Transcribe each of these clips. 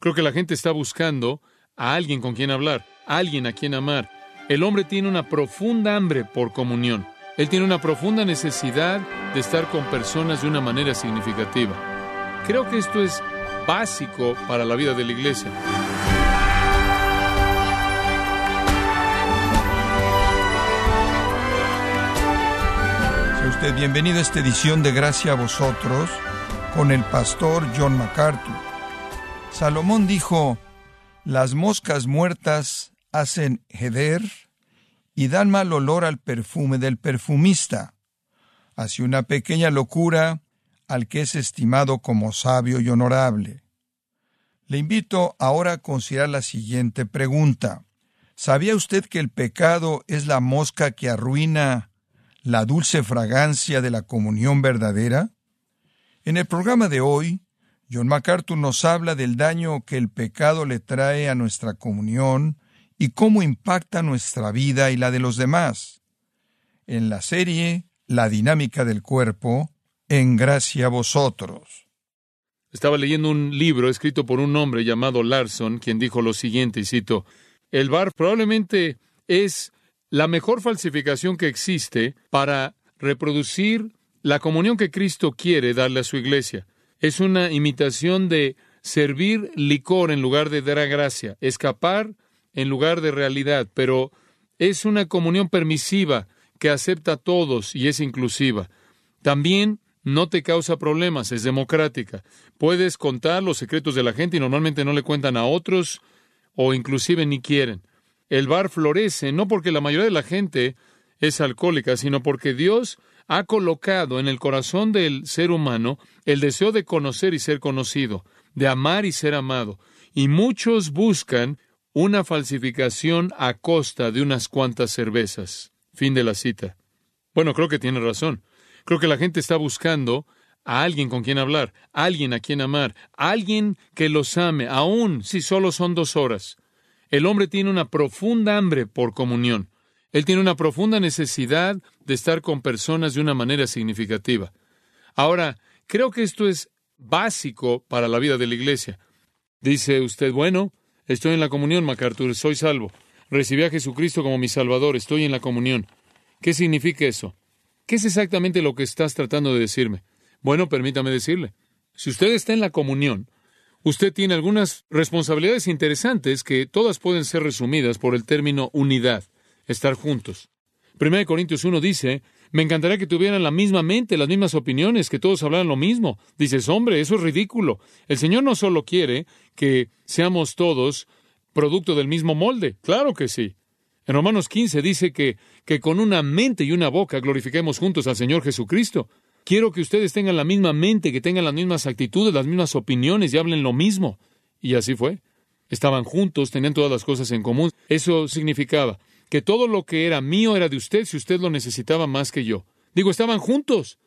Creo que la gente está buscando a alguien con quien hablar, a alguien a quien amar. El hombre tiene una profunda hambre por comunión. Él tiene una profunda necesidad de estar con personas de una manera significativa. Creo que esto es básico para la vida de la iglesia. Sea usted bienvenido a esta edición de Gracia a vosotros con el pastor John MacArthur. Salomón dijo, las moscas muertas hacen heder y dan mal olor al perfume del perfumista. Hace una pequeña locura al que es estimado como sabio y honorable. Le invito ahora a considerar la siguiente pregunta. ¿Sabía usted que el pecado es la mosca que arruina la dulce fragancia de la comunión verdadera? En el programa de hoy, John MacArthur nos habla del daño que el pecado le trae a nuestra comunión y cómo impacta nuestra vida y la de los demás. En la serie La dinámica del cuerpo, en gracia a vosotros. Estaba leyendo un libro escrito por un hombre llamado Larson, quien dijo lo siguiente, y cito, El bar probablemente es la mejor falsificación que existe para reproducir la comunión que Cristo quiere darle a su iglesia. Es una imitación de servir licor en lugar de dar gracia, escapar en lugar de realidad, pero es una comunión permisiva que acepta a todos y es inclusiva. También no te causa problemas, es democrática. Puedes contar los secretos de la gente y normalmente no le cuentan a otros o inclusive ni quieren. El bar florece no porque la mayoría de la gente es alcohólica, sino porque Dios ha colocado en el corazón del ser humano el deseo de conocer y ser conocido, de amar y ser amado. Y muchos buscan una falsificación a costa de unas cuantas cervezas. Fin de la cita. Bueno, creo que tiene razón. Creo que la gente está buscando a alguien con quien hablar, a alguien a quien amar, a alguien que los ame, aun si solo son dos horas. El hombre tiene una profunda hambre por comunión. Él tiene una profunda necesidad de estar con personas de una manera significativa. Ahora, creo que esto es básico para la vida de la iglesia. Dice usted, bueno, Estoy en la comunión, MacArthur, soy salvo. Recibí a Jesucristo como mi Salvador, estoy en la comunión. ¿Qué significa eso? ¿Qué es exactamente lo que estás tratando de decirme? Bueno, permítame decirle. Si usted está en la comunión, usted tiene algunas responsabilidades interesantes que todas pueden ser resumidas por el término unidad, estar juntos. 1 Corintios 1 dice, me encantaría que tuvieran la misma mente, las mismas opiniones, que todos hablaran lo mismo. Dices, hombre, eso es ridículo. El Señor no solo quiere que seamos todos producto del mismo molde. Claro que sí. En Romanos 15 dice que, que con una mente y una boca glorifiquemos juntos al Señor Jesucristo. Quiero que ustedes tengan la misma mente, que tengan las mismas actitudes, las mismas opiniones y hablen lo mismo. Y así fue. Estaban juntos, tenían todas las cosas en común. Eso significaba que todo lo que era mío era de usted si usted lo necesitaba más que yo. Digo, estaban juntos.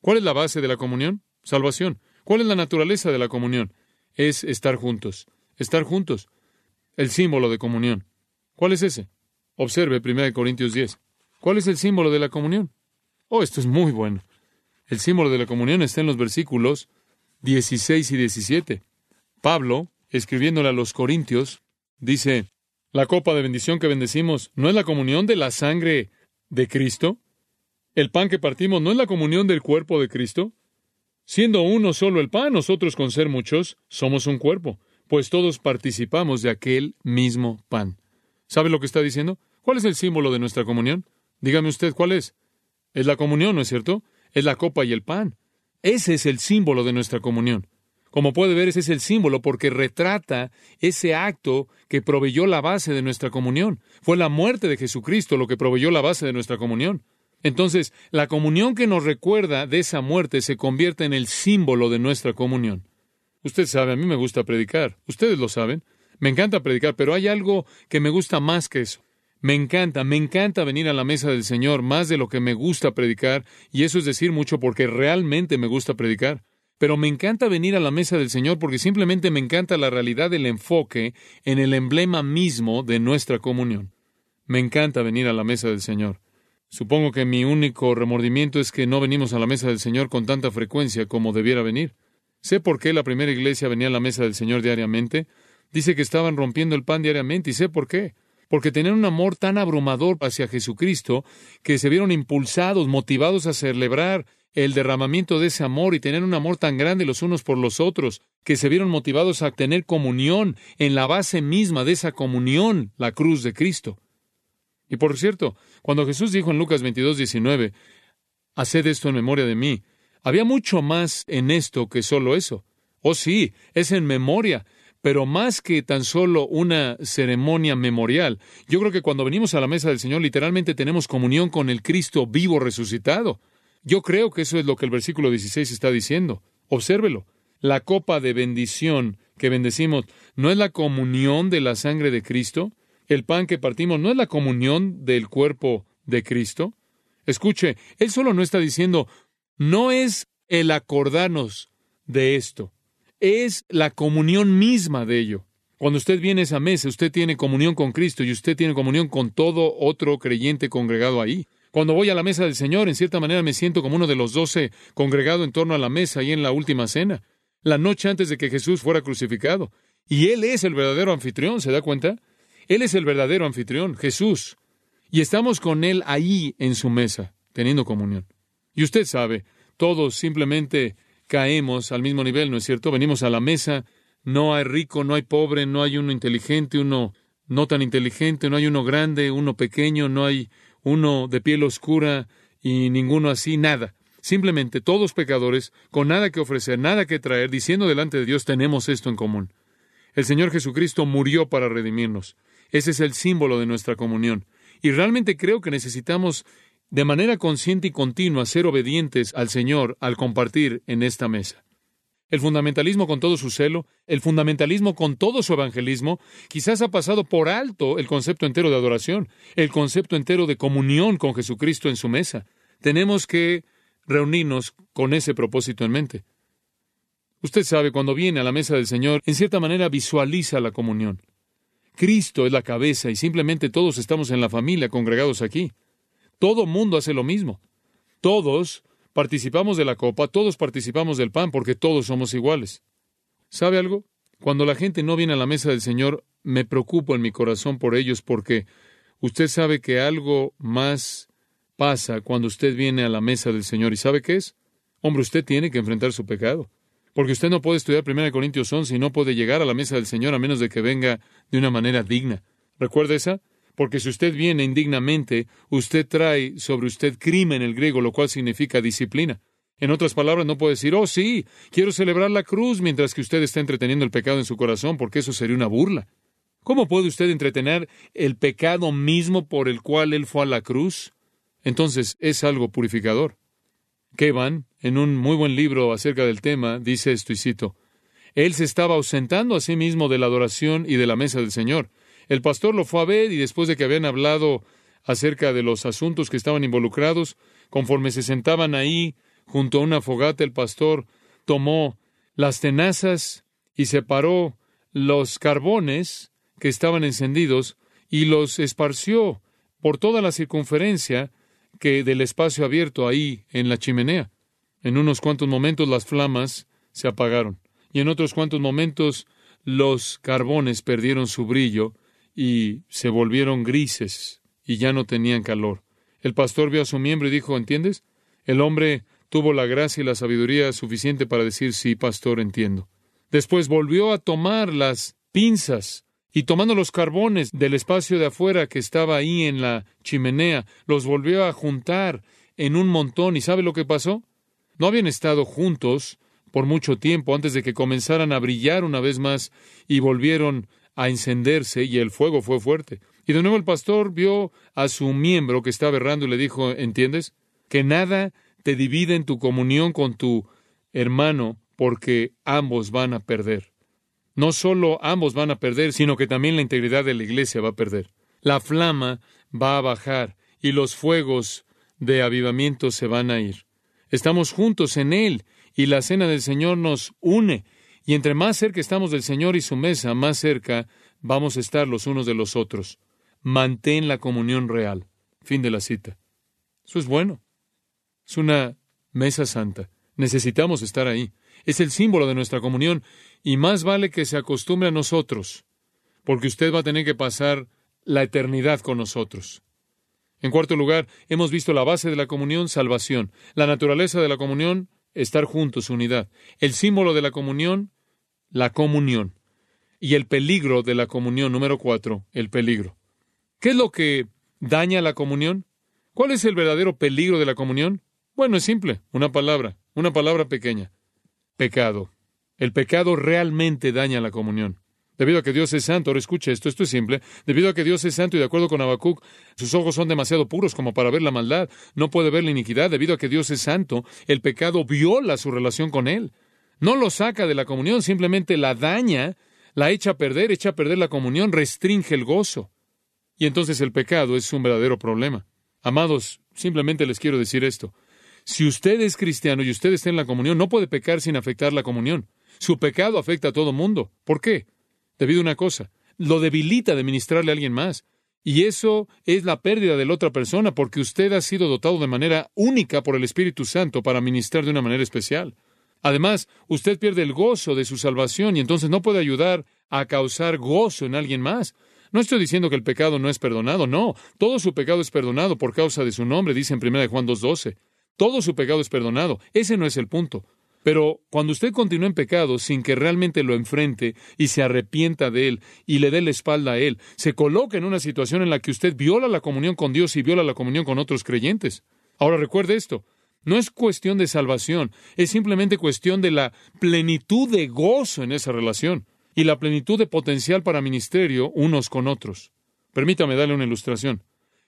¿Cuál es la base de la comunión? Salvación. ¿Cuál es la naturaleza de la comunión? Es estar juntos. Estar juntos. El símbolo de comunión. ¿Cuál es ese? Observe 1 Corintios 10. ¿Cuál es el símbolo de la comunión? Oh, esto es muy bueno. El símbolo de la comunión está en los versículos 16 y 17. Pablo, escribiéndole a los Corintios, dice, la copa de bendición que bendecimos no es la comunión de la sangre de Cristo. El pan que partimos no es la comunión del cuerpo de Cristo. Siendo uno solo el pan, nosotros con ser muchos somos un cuerpo, pues todos participamos de aquel mismo pan. ¿Sabe lo que está diciendo? ¿Cuál es el símbolo de nuestra comunión? Dígame usted cuál es. Es la comunión, ¿no es cierto? Es la copa y el pan. Ese es el símbolo de nuestra comunión. Como puede ver, ese es el símbolo porque retrata ese acto que proveyó la base de nuestra comunión. Fue la muerte de Jesucristo lo que proveyó la base de nuestra comunión. Entonces, la comunión que nos recuerda de esa muerte se convierte en el símbolo de nuestra comunión. Usted sabe, a mí me gusta predicar. Ustedes lo saben. Me encanta predicar, pero hay algo que me gusta más que eso. Me encanta, me encanta venir a la mesa del Señor más de lo que me gusta predicar, y eso es decir mucho porque realmente me gusta predicar. Pero me encanta venir a la mesa del Señor porque simplemente me encanta la realidad del enfoque en el emblema mismo de nuestra comunión. Me encanta venir a la mesa del Señor. Supongo que mi único remordimiento es que no venimos a la mesa del Señor con tanta frecuencia como debiera venir. Sé por qué la primera iglesia venía a la mesa del Señor diariamente. Dice que estaban rompiendo el pan diariamente y sé por qué. Porque tenían un amor tan abrumador hacia Jesucristo que se vieron impulsados, motivados a celebrar el derramamiento de ese amor y tener un amor tan grande los unos por los otros, que se vieron motivados a tener comunión en la base misma de esa comunión, la cruz de Cristo. Y por cierto, cuando Jesús dijo en Lucas 22, 19, Haced esto en memoria de mí, había mucho más en esto que solo eso. Oh sí, es en memoria, pero más que tan solo una ceremonia memorial. Yo creo que cuando venimos a la mesa del Señor literalmente tenemos comunión con el Cristo vivo resucitado. Yo creo que eso es lo que el versículo 16 está diciendo. Obsérvelo. La copa de bendición que bendecimos no es la comunión de la sangre de Cristo. El pan que partimos no es la comunión del cuerpo de Cristo. Escuche, él solo no está diciendo, no es el acordarnos de esto, es la comunión misma de ello. Cuando usted viene a esa mesa, usted tiene comunión con Cristo y usted tiene comunión con todo otro creyente congregado ahí. Cuando voy a la mesa del Señor, en cierta manera me siento como uno de los doce congregado en torno a la mesa y en la última cena, la noche antes de que Jesús fuera crucificado. Y Él es el verdadero anfitrión, ¿se da cuenta? Él es el verdadero anfitrión, Jesús. Y estamos con Él ahí en su mesa, teniendo comunión. Y usted sabe, todos simplemente caemos al mismo nivel, ¿no es cierto? Venimos a la mesa, no hay rico, no hay pobre, no hay uno inteligente, uno no tan inteligente, no hay uno grande, uno pequeño, no hay uno de piel oscura y ninguno así, nada. Simplemente todos pecadores, con nada que ofrecer, nada que traer, diciendo delante de Dios tenemos esto en común. El Señor Jesucristo murió para redimirnos. Ese es el símbolo de nuestra comunión. Y realmente creo que necesitamos de manera consciente y continua ser obedientes al Señor al compartir en esta mesa el fundamentalismo con todo su celo, el fundamentalismo con todo su evangelismo, quizás ha pasado por alto el concepto entero de adoración, el concepto entero de comunión con Jesucristo en su mesa. Tenemos que reunirnos con ese propósito en mente. Usted sabe, cuando viene a la mesa del Señor, en cierta manera visualiza la comunión. Cristo es la cabeza y simplemente todos estamos en la familia congregados aquí. Todo mundo hace lo mismo. Todos participamos de la copa, todos participamos del pan, porque todos somos iguales. ¿Sabe algo? Cuando la gente no viene a la mesa del Señor, me preocupo en mi corazón por ellos, porque usted sabe que algo más pasa cuando usted viene a la mesa del Señor. ¿Y sabe qué es? Hombre, usted tiene que enfrentar su pecado. Porque usted no puede estudiar 1 Corintios 11 y no puede llegar a la mesa del Señor a menos de que venga de una manera digna. ¿Recuerda esa? Porque si usted viene indignamente, usted trae sobre usted crimen el griego, lo cual significa disciplina. En otras palabras, no puede decir, oh sí, quiero celebrar la cruz mientras que usted está entreteniendo el pecado en su corazón, porque eso sería una burla. ¿Cómo puede usted entretener el pecado mismo por el cual él fue a la cruz? Entonces es algo purificador. Kevan, en un muy buen libro acerca del tema, dice esto y cito, Él se estaba ausentando a sí mismo de la adoración y de la mesa del Señor. El pastor lo fue a ver y después de que habían hablado acerca de los asuntos que estaban involucrados, conforme se sentaban ahí junto a una fogata, el pastor tomó las tenazas y separó los carbones que estaban encendidos y los esparció por toda la circunferencia que del espacio abierto ahí en la chimenea. En unos cuantos momentos las flamas se apagaron y en otros cuantos momentos los carbones perdieron su brillo y se volvieron grises y ya no tenían calor. El pastor vio a su miembro y dijo, ¿entiendes? El hombre tuvo la gracia y la sabiduría suficiente para decir, sí, pastor, entiendo. Después volvió a tomar las pinzas y tomando los carbones del espacio de afuera que estaba ahí en la chimenea, los volvió a juntar en un montón. ¿Y sabe lo que pasó? No habían estado juntos por mucho tiempo antes de que comenzaran a brillar una vez más y volvieron a encenderse y el fuego fue fuerte. Y de nuevo el pastor vio a su miembro que estaba errando y le dijo, ¿entiendes? Que nada te divide en tu comunión con tu hermano porque ambos van a perder. No solo ambos van a perder, sino que también la integridad de la iglesia va a perder. La flama va a bajar y los fuegos de avivamiento se van a ir. Estamos juntos en Él y la cena del Señor nos une y entre más cerca estamos del Señor y su mesa, más cerca vamos a estar los unos de los otros. Mantén la comunión real. Fin de la cita. Eso es bueno. Es una mesa santa. Necesitamos estar ahí. Es el símbolo de nuestra comunión y más vale que se acostumbre a nosotros, porque usted va a tener que pasar la eternidad con nosotros. En cuarto lugar, hemos visto la base de la comunión, salvación. La naturaleza de la comunión, estar juntos, unidad. El símbolo de la comunión, la comunión. Y el peligro de la comunión, número cuatro, el peligro. ¿Qué es lo que daña la comunión? ¿Cuál es el verdadero peligro de la comunión? Bueno, es simple, una palabra, una palabra pequeña. Pecado. El pecado realmente daña la comunión. Debido a que Dios es santo, ahora escuche esto, esto es simple. Debido a que Dios es santo y de acuerdo con Habacuc, sus ojos son demasiado puros como para ver la maldad, no puede ver la iniquidad. Debido a que Dios es santo, el pecado viola su relación con Él. No lo saca de la comunión, simplemente la daña, la echa a perder, echa a perder la comunión, restringe el gozo. Y entonces el pecado es un verdadero problema. Amados, simplemente les quiero decir esto. Si usted es cristiano y usted está en la comunión, no puede pecar sin afectar la comunión. Su pecado afecta a todo mundo. ¿Por qué? debido a una cosa. Lo debilita de ministrarle a alguien más. Y eso es la pérdida de la otra persona porque usted ha sido dotado de manera única por el Espíritu Santo para ministrar de una manera especial. Además, usted pierde el gozo de su salvación y entonces no puede ayudar a causar gozo en alguien más. No estoy diciendo que el pecado no es perdonado, no. Todo su pecado es perdonado por causa de su nombre, dice en 1 Juan 2.12. Todo su pecado es perdonado. Ese no es el punto. Pero cuando usted continúa en pecado sin que realmente lo enfrente y se arrepienta de él y le dé la espalda a él, se coloca en una situación en la que usted viola la comunión con Dios y viola la comunión con otros creyentes. Ahora recuerde esto, no es cuestión de salvación, es simplemente cuestión de la plenitud de gozo en esa relación y la plenitud de potencial para ministerio unos con otros. Permítame darle una ilustración.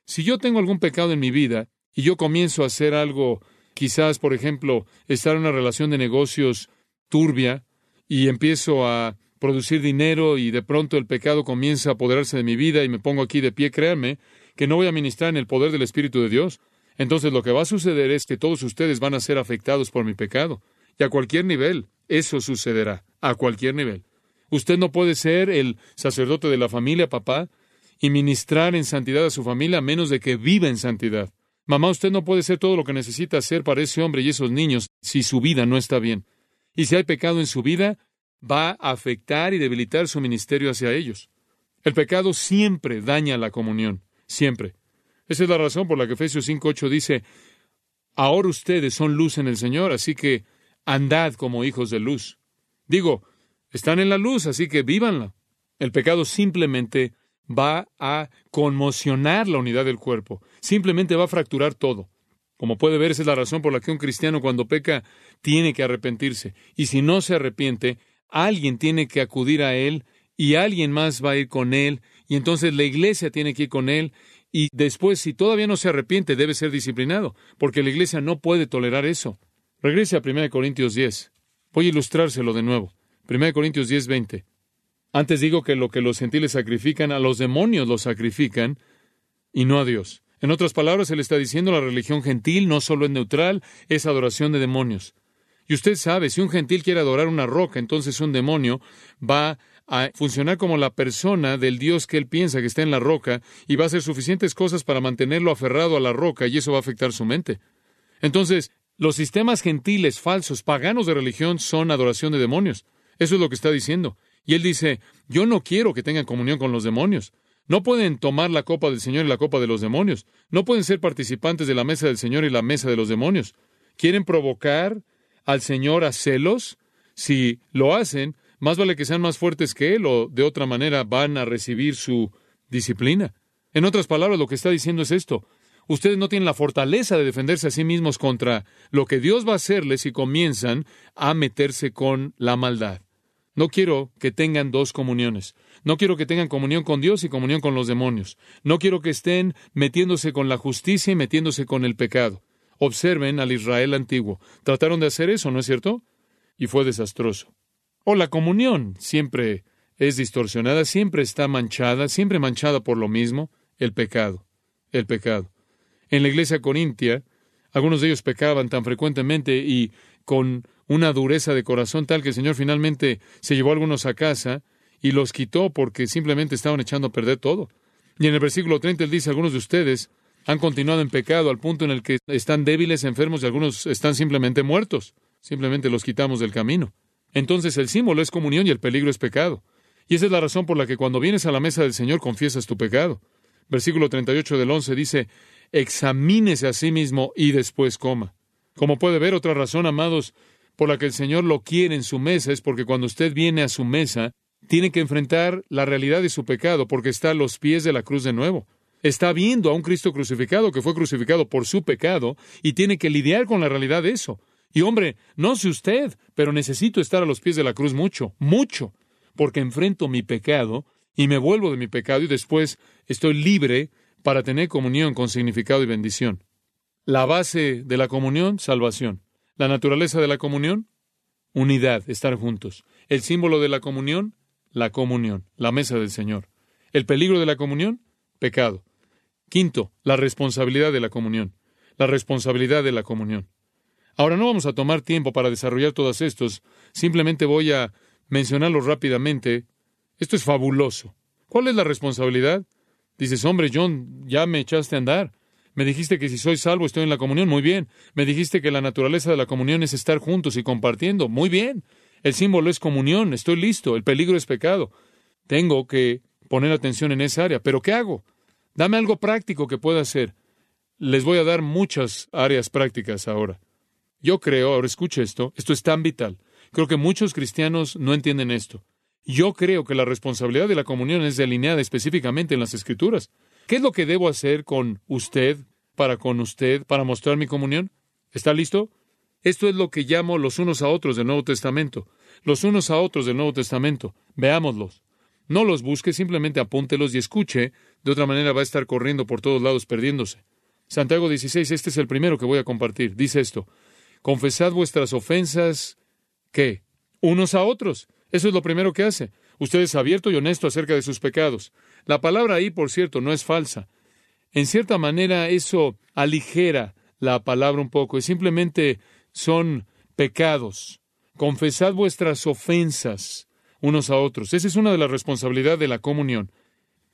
Si yo tengo algún pecado en mi vida y yo comienzo a hacer algo quizás, por ejemplo, estar en una relación de negocios turbia y empiezo a producir dinero y de pronto el pecado comienza a apoderarse de mi vida y me pongo aquí de pie, créanme que no voy a ministrar en el poder del Espíritu de Dios. Entonces lo que va a suceder es que todos ustedes van a ser afectados por mi pecado. Y a cualquier nivel, eso sucederá, a cualquier nivel. Usted no puede ser el sacerdote de la familia, papá, y ministrar en santidad a su familia a menos de que viva en santidad. Mamá, usted no puede ser todo lo que necesita hacer para ese hombre y esos niños si su vida no está bien. Y si hay pecado en su vida, va a afectar y debilitar su ministerio hacia ellos. El pecado siempre daña la comunión, siempre. Esa es la razón por la que Efesios 5.8 dice, ahora ustedes son luz en el Señor, así que andad como hijos de luz. Digo, están en la luz, así que vívanla. El pecado simplemente va a conmocionar la unidad del cuerpo, simplemente va a fracturar todo. Como puede ver, esa es la razón por la que un cristiano cuando peca tiene que arrepentirse. Y si no se arrepiente, alguien tiene que acudir a él y alguien más va a ir con él. Y entonces la iglesia tiene que ir con él. Y después, si todavía no se arrepiente, debe ser disciplinado, porque la iglesia no puede tolerar eso. Regrese a 1 Corintios 10. Voy a ilustrárselo de nuevo. 1 Corintios 10, 20. Antes digo que lo que los gentiles sacrifican, a los demonios los sacrifican y no a Dios. En otras palabras, él está diciendo la religión gentil no solo es neutral, es adoración de demonios. Y usted sabe, si un gentil quiere adorar una roca, entonces un demonio va a funcionar como la persona del Dios que él piensa que está en la roca y va a hacer suficientes cosas para mantenerlo aferrado a la roca y eso va a afectar su mente. Entonces, los sistemas gentiles falsos, paganos de religión, son adoración de demonios. Eso es lo que está diciendo. Y él dice, yo no quiero que tengan comunión con los demonios. No pueden tomar la copa del Señor y la copa de los demonios. No pueden ser participantes de la mesa del Señor y la mesa de los demonios. ¿Quieren provocar al Señor a celos? Si lo hacen, más vale que sean más fuertes que Él o de otra manera van a recibir su disciplina. En otras palabras, lo que está diciendo es esto. Ustedes no tienen la fortaleza de defenderse a sí mismos contra lo que Dios va a hacerles si comienzan a meterse con la maldad. No quiero que tengan dos comuniones. No quiero que tengan comunión con Dios y comunión con los demonios. No quiero que estén metiéndose con la justicia y metiéndose con el pecado. Observen al Israel antiguo. Trataron de hacer eso, ¿no es cierto? Y fue desastroso. O la comunión siempre es distorsionada, siempre está manchada, siempre manchada por lo mismo, el pecado. El pecado. En la iglesia corintia, algunos de ellos pecaban tan frecuentemente y con una dureza de corazón tal que el Señor finalmente se llevó a algunos a casa y los quitó porque simplemente estaban echando a perder todo. Y en el versículo 30 él dice, algunos de ustedes han continuado en pecado al punto en el que están débiles, enfermos y algunos están simplemente muertos. simplemente los quitamos del camino. Entonces el símbolo es comunión y el peligro es pecado. Y esa es la razón por la que cuando vienes a la mesa del Señor confiesas tu pecado. Versículo 38 del 11 dice, examínese a sí mismo y después coma. Como puede ver, otra razón, amados, por la que el Señor lo quiere en su mesa es porque cuando usted viene a su mesa, tiene que enfrentar la realidad de su pecado porque está a los pies de la cruz de nuevo. Está viendo a un Cristo crucificado que fue crucificado por su pecado y tiene que lidiar con la realidad de eso. Y hombre, no sé usted, pero necesito estar a los pies de la cruz mucho, mucho, porque enfrento mi pecado y me vuelvo de mi pecado y después estoy libre para tener comunión con significado y bendición. La base de la comunión, salvación. La naturaleza de la comunión, unidad, estar juntos. El símbolo de la comunión, la comunión, la mesa del Señor. El peligro de la comunión, pecado. Quinto, la responsabilidad de la comunión. La responsabilidad de la comunión. Ahora no vamos a tomar tiempo para desarrollar todos estos, simplemente voy a mencionarlos rápidamente. Esto es fabuloso. ¿Cuál es la responsabilidad? Dices, hombre, John, ya me echaste a andar. Me dijiste que si soy salvo estoy en la comunión. Muy bien. Me dijiste que la naturaleza de la comunión es estar juntos y compartiendo. Muy bien. El símbolo es comunión. Estoy listo. El peligro es pecado. Tengo que poner atención en esa área. Pero ¿qué hago? Dame algo práctico que pueda hacer. Les voy a dar muchas áreas prácticas ahora. Yo creo, ahora escuche esto, esto es tan vital. Creo que muchos cristianos no entienden esto. Yo creo que la responsabilidad de la comunión es delineada específicamente en las Escrituras. ¿Qué es lo que debo hacer con usted, para con usted, para mostrar mi comunión? ¿Está listo? Esto es lo que llamo los unos a otros del Nuevo Testamento. Los unos a otros del Nuevo Testamento. Veámoslos. No los busque, simplemente apúntelos y escuche, de otra manera va a estar corriendo por todos lados perdiéndose. Santiago 16, este es el primero que voy a compartir. Dice esto, confesad vuestras ofensas, ¿qué? Unos a otros. Eso es lo primero que hace. Usted es abierto y honesto acerca de sus pecados. La palabra ahí, por cierto, no es falsa. En cierta manera, eso aligera la palabra un poco y simplemente son pecados. Confesad vuestras ofensas unos a otros. Esa es una de las responsabilidades de la comunión.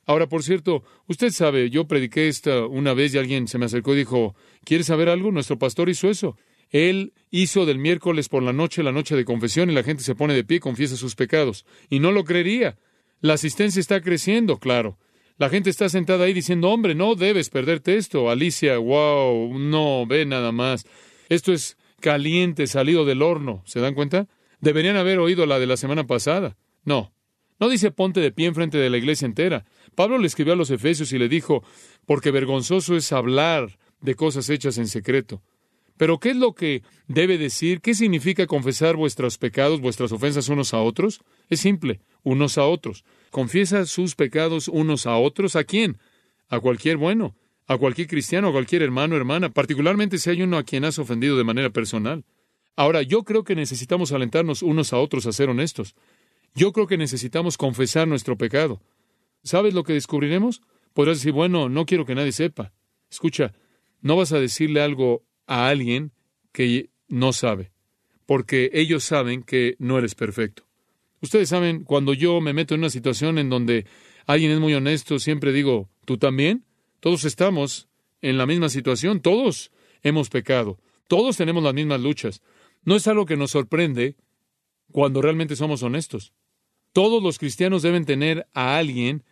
Ahora, por cierto, usted sabe, yo prediqué esta una vez y alguien se me acercó y dijo, ¿quieres saber algo? Nuestro pastor hizo eso. Él hizo del miércoles por la noche la noche de confesión y la gente se pone de pie y confiesa sus pecados. Y no lo creería. La asistencia está creciendo, claro. La gente está sentada ahí diciendo, hombre, no debes perderte esto. Alicia, wow, no, ve nada más. Esto es caliente, salido del horno. ¿Se dan cuenta? Deberían haber oído la de la semana pasada. No. No dice ponte de pie enfrente de la iglesia entera. Pablo le escribió a los Efesios y le dijo, porque vergonzoso es hablar de cosas hechas en secreto. Pero ¿qué es lo que debe decir? ¿Qué significa confesar vuestros pecados, vuestras ofensas unos a otros? Es simple, unos a otros. Confiesa sus pecados unos a otros. ¿A quién? A cualquier bueno, a cualquier cristiano, a cualquier hermano hermana, particularmente si hay uno a quien has ofendido de manera personal. Ahora, yo creo que necesitamos alentarnos unos a otros a ser honestos. Yo creo que necesitamos confesar nuestro pecado. ¿Sabes lo que descubriremos? Podrás decir, bueno, no quiero que nadie sepa. Escucha, no vas a decirle algo a alguien que no sabe, porque ellos saben que no eres perfecto. Ustedes saben, cuando yo me meto en una situación en donde alguien es muy honesto, siempre digo, ¿tú también? Todos estamos en la misma situación, todos hemos pecado, todos tenemos las mismas luchas. No es algo que nos sorprende cuando realmente somos honestos. Todos los cristianos deben tener a alguien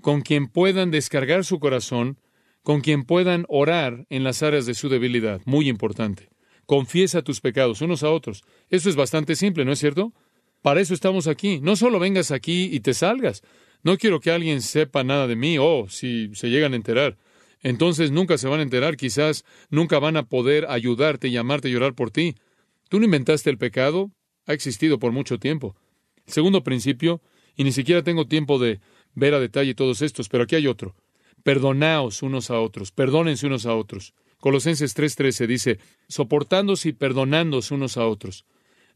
con quien puedan descargar su corazón con quien puedan orar en las áreas de su debilidad. Muy importante. Confiesa tus pecados unos a otros. Eso es bastante simple, ¿no es cierto? Para eso estamos aquí. No solo vengas aquí y te salgas. No quiero que alguien sepa nada de mí, oh, si se llegan a enterar. Entonces nunca se van a enterar, quizás nunca van a poder ayudarte, llamarte y orar por ti. Tú no inventaste el pecado, ha existido por mucho tiempo. Segundo principio, y ni siquiera tengo tiempo de ver a detalle todos estos, pero aquí hay otro. Perdonaos unos a otros, perdónense unos a otros. Colosenses 3:13 dice, soportándose y perdonándose unos a otros.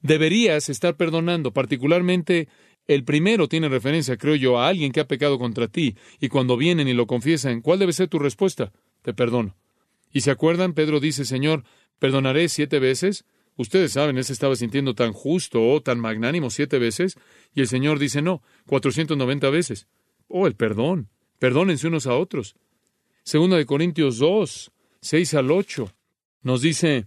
Deberías estar perdonando, particularmente el primero tiene referencia, creo yo, a alguien que ha pecado contra ti, y cuando vienen y lo confiesan, ¿cuál debe ser tu respuesta? Te perdono. ¿Y se acuerdan? Pedro dice, Señor, ¿perdonaré siete veces? Ustedes saben, él se estaba sintiendo tan justo o tan magnánimo siete veces, y el Señor dice, no, cuatrocientos noventa veces. Oh, el perdón. Perdónense unos a otros. Segunda de Corintios 2, 6 al 8, nos dice,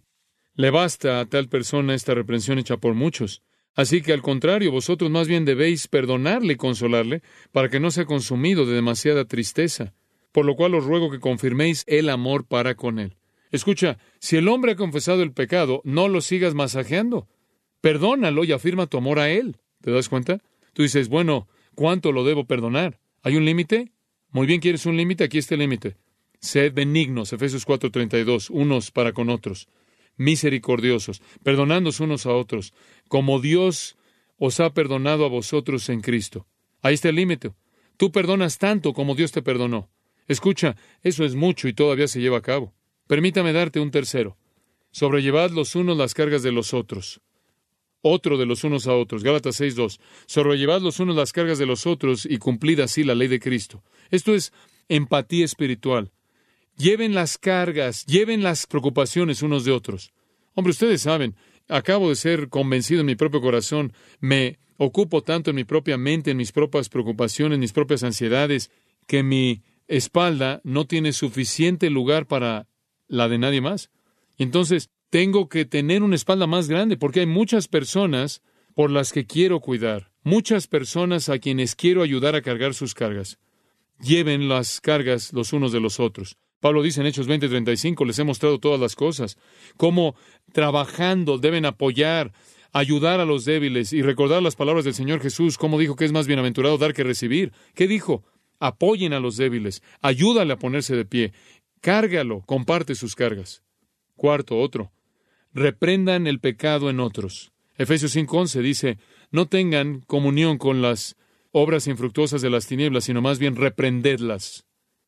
le basta a tal persona esta reprensión hecha por muchos. Así que al contrario, vosotros más bien debéis perdonarle y consolarle, para que no sea consumido de demasiada tristeza. Por lo cual os ruego que confirméis el amor para con él. Escucha, si el hombre ha confesado el pecado, no lo sigas masajeando. Perdónalo y afirma tu amor a él. ¿Te das cuenta? Tú dices, bueno, ¿cuánto lo debo perdonar? ¿Hay un límite? Muy bien, ¿quieres un límite? Aquí está el límite. Sed benignos, Efesios 4:32, unos para con otros, misericordiosos, perdonándoos unos a otros, como Dios os ha perdonado a vosotros en Cristo. Ahí está el límite. Tú perdonas tanto como Dios te perdonó. Escucha, eso es mucho y todavía se lleva a cabo. Permítame darte un tercero. Sobrellevad los unos las cargas de los otros. Otro de los unos a otros. Gálatas 6.2. Sobrellevad los unos las cargas de los otros y cumplid así la ley de Cristo. Esto es empatía espiritual. Lleven las cargas, lleven las preocupaciones unos de otros. Hombre, ustedes saben, acabo de ser convencido en mi propio corazón, me ocupo tanto en mi propia mente, en mis propias preocupaciones, mis propias ansiedades, que mi espalda no tiene suficiente lugar para la de nadie más. Entonces, tengo que tener una espalda más grande porque hay muchas personas por las que quiero cuidar, muchas personas a quienes quiero ayudar a cargar sus cargas. Lleven las cargas los unos de los otros. Pablo dice en Hechos 20:35, les he mostrado todas las cosas, cómo trabajando deben apoyar, ayudar a los débiles y recordar las palabras del Señor Jesús, cómo dijo que es más bienaventurado dar que recibir. ¿Qué dijo? Apoyen a los débiles, ayúdale a ponerse de pie, Cárgalo, comparte sus cargas. Cuarto, otro. Reprendan el pecado en otros. Efesios 5:11 dice, no tengan comunión con las obras infructuosas de las tinieblas, sino más bien reprendedlas.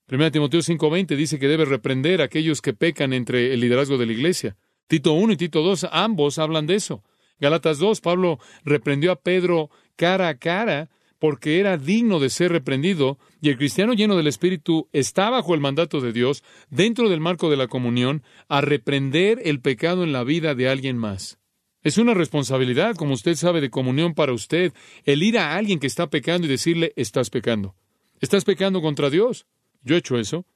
1 Timoteo 5:20 dice que debe reprender a aquellos que pecan entre el liderazgo de la iglesia. Tito 1 y Tito 2 ambos hablan de eso. Galatas 2, Pablo reprendió a Pedro cara a cara porque era digno de ser reprendido, y el cristiano lleno del Espíritu está bajo el mandato de Dios, dentro del marco de la comunión, a reprender el pecado en la vida de alguien más. Es una responsabilidad, como usted sabe, de comunión para usted, el ir a alguien que está pecando y decirle, estás pecando. Estás pecando contra Dios. Yo he hecho eso.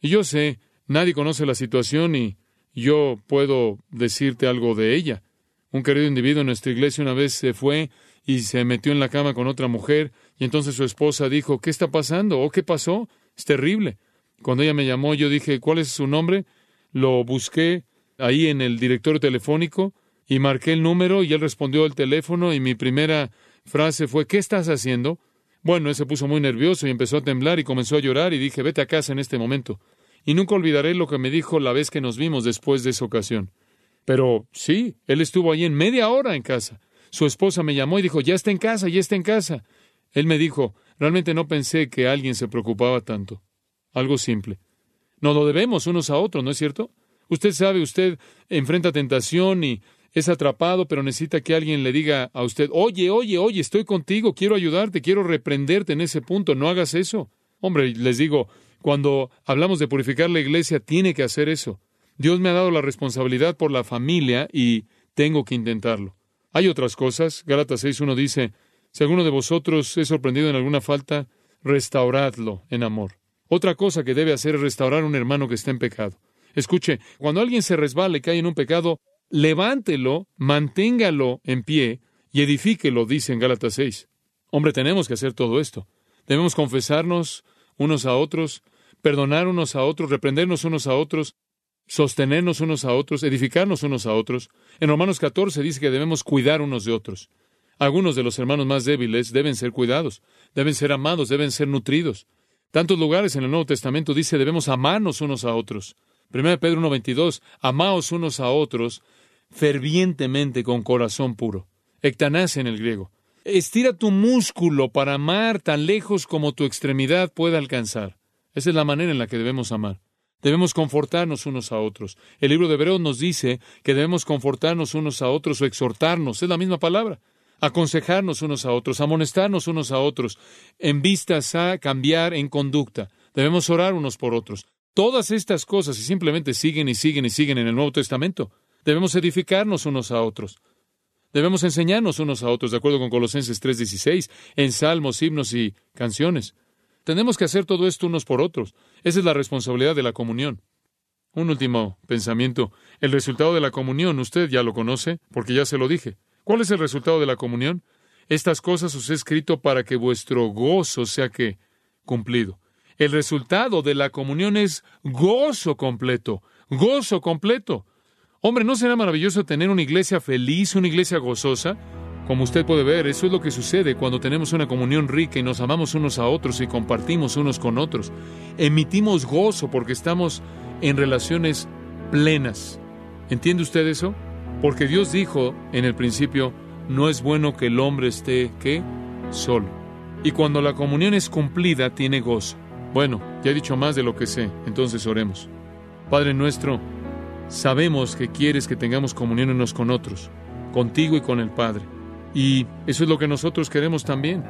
Y yo sé, nadie conoce la situación y yo puedo decirte algo de ella. Un querido individuo en nuestra iglesia una vez se fue y se metió en la cama con otra mujer y entonces su esposa dijo, ¿qué está pasando? ¿O qué pasó? Es terrible. Cuando ella me llamó, yo dije, ¿cuál es su nombre? Lo busqué ahí en el directorio telefónico y marqué el número y él respondió al teléfono y mi primera frase fue, ¿qué estás haciendo? Bueno, él se puso muy nervioso y empezó a temblar y comenzó a llorar y dije, vete a casa en este momento. Y nunca olvidaré lo que me dijo la vez que nos vimos después de esa ocasión. Pero sí, él estuvo ahí en media hora en casa. Su esposa me llamó y dijo, ya está en casa, ya está en casa. Él me dijo, realmente no pensé que alguien se preocupaba tanto. Algo simple. No lo debemos unos a otros, ¿no es cierto? Usted sabe, usted enfrenta tentación y es atrapado, pero necesita que alguien le diga a usted, oye, oye, oye, estoy contigo, quiero ayudarte, quiero reprenderte en ese punto, no hagas eso. Hombre, les digo, cuando hablamos de purificar la iglesia, tiene que hacer eso. Dios me ha dado la responsabilidad por la familia y tengo que intentarlo. Hay otras cosas. Gálatas 6.1 dice, si alguno de vosotros es sorprendido en alguna falta, restauradlo en amor. Otra cosa que debe hacer es restaurar a un hermano que está en pecado. Escuche, cuando alguien se resbala y cae en un pecado, levántelo, manténgalo en pie y edifíquelo, dice en Gálatas 6. Hombre, tenemos que hacer todo esto. Debemos confesarnos unos a otros, perdonar unos a otros, reprendernos unos a otros, sostenernos unos a otros, edificarnos unos a otros. En Romanos 14 dice que debemos cuidar unos de otros. Algunos de los hermanos más débiles deben ser cuidados, deben ser amados, deben ser nutridos. Tantos lugares en el Nuevo Testamento dice debemos amarnos unos a otros. 1 Pedro 1.22, amaos unos a otros fervientemente con corazón puro. Ectanase en el griego. Estira tu músculo para amar tan lejos como tu extremidad pueda alcanzar. Esa es la manera en la que debemos amar. Debemos confortarnos unos a otros. El libro de Hebreos nos dice que debemos confortarnos unos a otros o exhortarnos. Es la misma palabra. Aconsejarnos unos a otros, amonestarnos unos a otros, en vistas a cambiar en conducta. Debemos orar unos por otros. Todas estas cosas y simplemente siguen y siguen y siguen en el Nuevo Testamento. Debemos edificarnos unos a otros. Debemos enseñarnos unos a otros, de acuerdo con Colosenses 3:16, en salmos, himnos y canciones. Tenemos que hacer todo esto unos por otros. Esa es la responsabilidad de la comunión. Un último pensamiento. El resultado de la comunión, usted ya lo conoce, porque ya se lo dije. ¿Cuál es el resultado de la comunión? Estas cosas os he escrito para que vuestro gozo sea que cumplido. El resultado de la comunión es gozo completo, gozo completo. Hombre, ¿no será maravilloso tener una iglesia feliz, una iglesia gozosa? Como usted puede ver, eso es lo que sucede cuando tenemos una comunión rica y nos amamos unos a otros y compartimos unos con otros. Emitimos gozo porque estamos en relaciones plenas. ¿Entiende usted eso? Porque Dios dijo en el principio, no es bueno que el hombre esté, ¿qué? Solo. Y cuando la comunión es cumplida, tiene gozo. Bueno, ya he dicho más de lo que sé, entonces oremos. Padre nuestro, sabemos que quieres que tengamos comunión unos con otros, contigo y con el Padre. Y eso es lo que nosotros queremos también,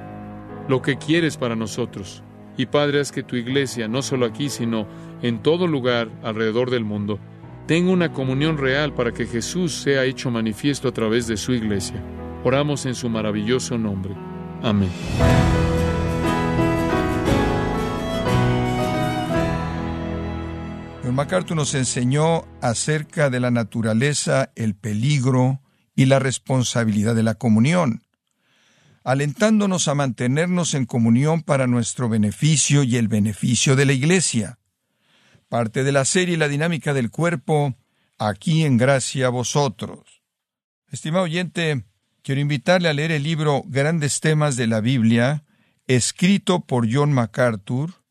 lo que quieres para nosotros. Y Padre, haz que tu iglesia, no solo aquí, sino en todo lugar alrededor del mundo, tenga una comunión real para que Jesús sea hecho manifiesto a través de su iglesia. Oramos en su maravilloso nombre. Amén. John MacArthur nos enseñó acerca de la naturaleza, el peligro y la responsabilidad de la comunión, alentándonos a mantenernos en comunión para nuestro beneficio y el beneficio de la Iglesia. Parte de la serie La dinámica del cuerpo, aquí en gracia a vosotros. Estimado oyente, quiero invitarle a leer el libro Grandes temas de la Biblia, escrito por John MacArthur,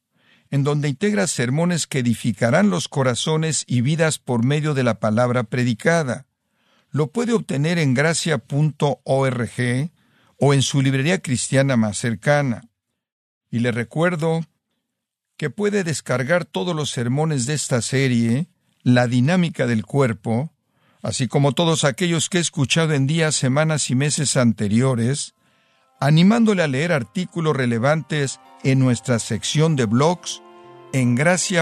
en donde integra sermones que edificarán los corazones y vidas por medio de la palabra predicada. Lo puede obtener en gracia.org o en su librería cristiana más cercana. Y le recuerdo que puede descargar todos los sermones de esta serie, La dinámica del cuerpo, así como todos aquellos que he escuchado en días, semanas y meses anteriores, animándole a leer artículos relevantes en nuestra sección de blogs en gracia.org.